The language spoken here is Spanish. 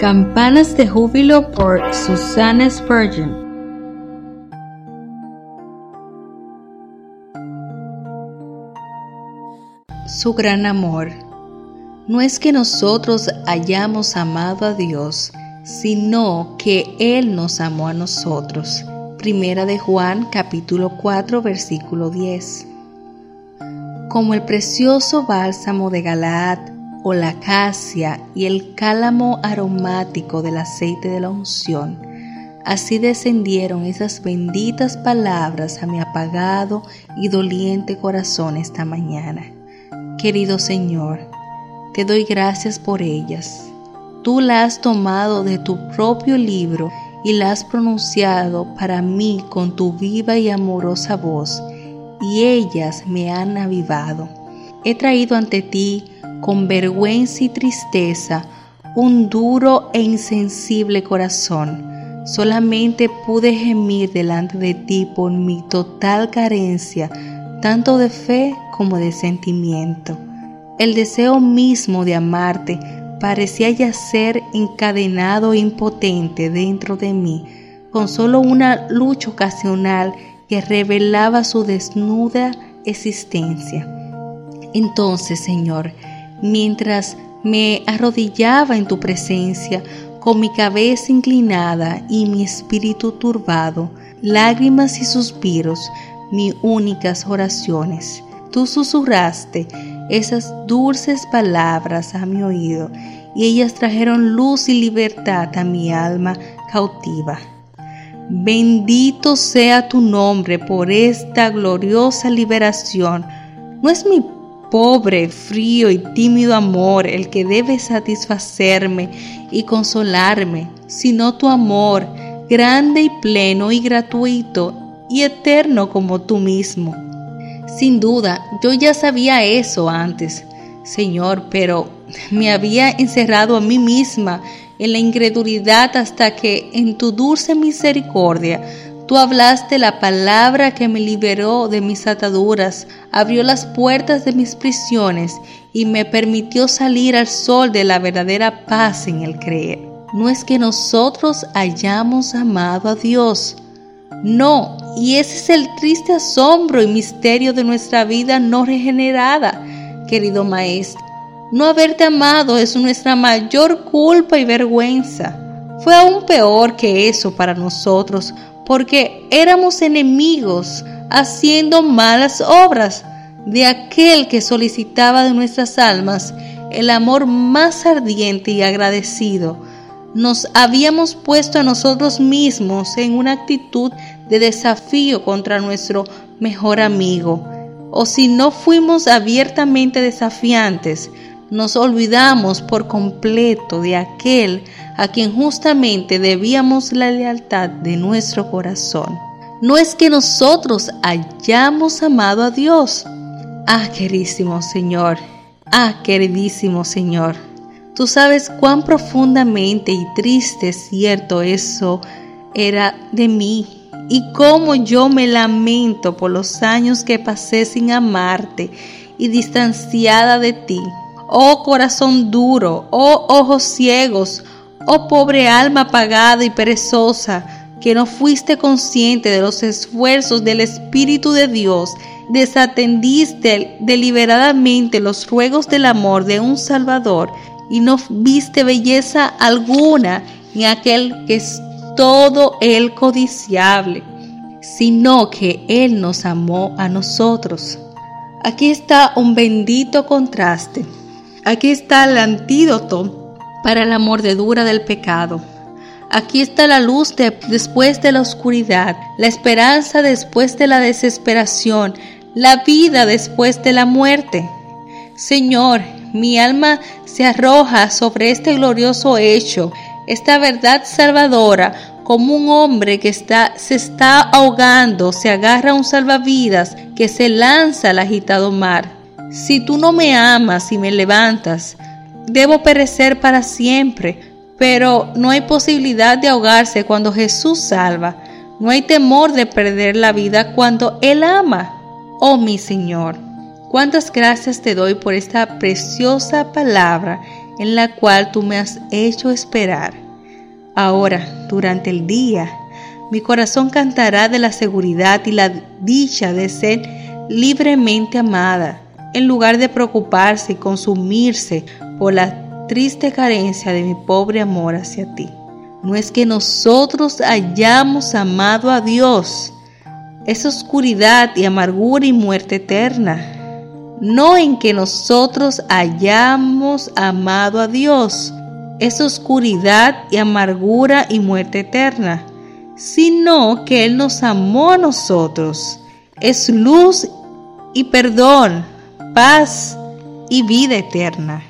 Campanas de Júbilo por Susanna Spurgeon. Su gran amor. No es que nosotros hayamos amado a Dios, sino que Él nos amó a nosotros. Primera de Juan capítulo 4 versículo 10. Como el precioso bálsamo de Galaad o la acacia y el cálamo aromático del aceite de la unción, así descendieron esas benditas palabras a mi apagado y doliente corazón esta mañana. Querido Señor, te doy gracias por ellas. Tú la has tomado de tu propio libro y la has pronunciado para mí con tu viva y amorosa voz, y ellas me han avivado. He traído ante ti con vergüenza y tristeza un duro e insensible corazón. Solamente pude gemir delante de ti por mi total carencia, tanto de fe como de sentimiento. El deseo mismo de amarte parecía yacer encadenado e impotente dentro de mí, con solo una lucha ocasional que revelaba su desnuda existencia. Entonces, Señor, mientras me arrodillaba en tu presencia, con mi cabeza inclinada y mi espíritu turbado, lágrimas y suspiros, mis únicas oraciones. Tú susurraste esas dulces palabras a mi oído y ellas trajeron luz y libertad a mi alma cautiva. Bendito sea tu nombre por esta gloriosa liberación. No es mi pobre, frío y tímido amor el que debe satisfacerme y consolarme, sino tu amor, grande y pleno y gratuito y eterno como tú mismo. Sin duda, yo ya sabía eso antes, Señor, pero me había encerrado a mí misma en la incredulidad hasta que en tu dulce misericordia tú hablaste la palabra que me liberó de mis ataduras, abrió las puertas de mis prisiones y me permitió salir al sol de la verdadera paz en el creer. No es que nosotros hayamos amado a Dios, no, y ese es el triste asombro y misterio de nuestra vida no regenerada, querido Maestro. No haberte amado es nuestra mayor culpa y vergüenza. Fue aún peor que eso para nosotros, porque éramos enemigos haciendo malas obras de aquel que solicitaba de nuestras almas el amor más ardiente y agradecido. Nos habíamos puesto a nosotros mismos en una actitud de desafío contra nuestro mejor amigo. O si no fuimos abiertamente desafiantes, nos olvidamos por completo de aquel a quien justamente debíamos la lealtad de nuestro corazón. No es que nosotros hayamos amado a Dios. Ah, queridísimo Señor, ah, queridísimo Señor, tú sabes cuán profundamente y triste cierto eso era de mí y cómo yo me lamento por los años que pasé sin amarte y distanciada de ti oh corazón duro, oh ojos ciegos, oh pobre alma apagada y perezosa, que no fuiste consciente de los esfuerzos del Espíritu de Dios, desatendiste deliberadamente los ruegos del amor de un Salvador y no viste belleza alguna en aquel que es todo el codiciable, sino que Él nos amó a nosotros. Aquí está un bendito contraste. Aquí está el antídoto para la mordedura del pecado. Aquí está la luz después de la oscuridad, la esperanza después de la desesperación, la vida después de la muerte. Señor, mi alma se arroja sobre este glorioso hecho, esta verdad salvadora, como un hombre que está, se está ahogando, se agarra a un salvavidas que se lanza al agitado mar. Si tú no me amas y me levantas, debo perecer para siempre, pero no hay posibilidad de ahogarse cuando Jesús salva. No hay temor de perder la vida cuando Él ama. Oh mi Señor, cuántas gracias te doy por esta preciosa palabra en la cual tú me has hecho esperar. Ahora, durante el día, mi corazón cantará de la seguridad y la dicha de ser libremente amada, en lugar de preocuparse y consumirse por la triste carencia de mi pobre amor hacia ti. No es que nosotros hayamos amado a Dios, es oscuridad y amargura y muerte eterna. No en que nosotros hayamos amado a Dios, es oscuridad y amargura y muerte eterna, sino que Él nos amó a nosotros. Es luz y perdón, paz y vida eterna.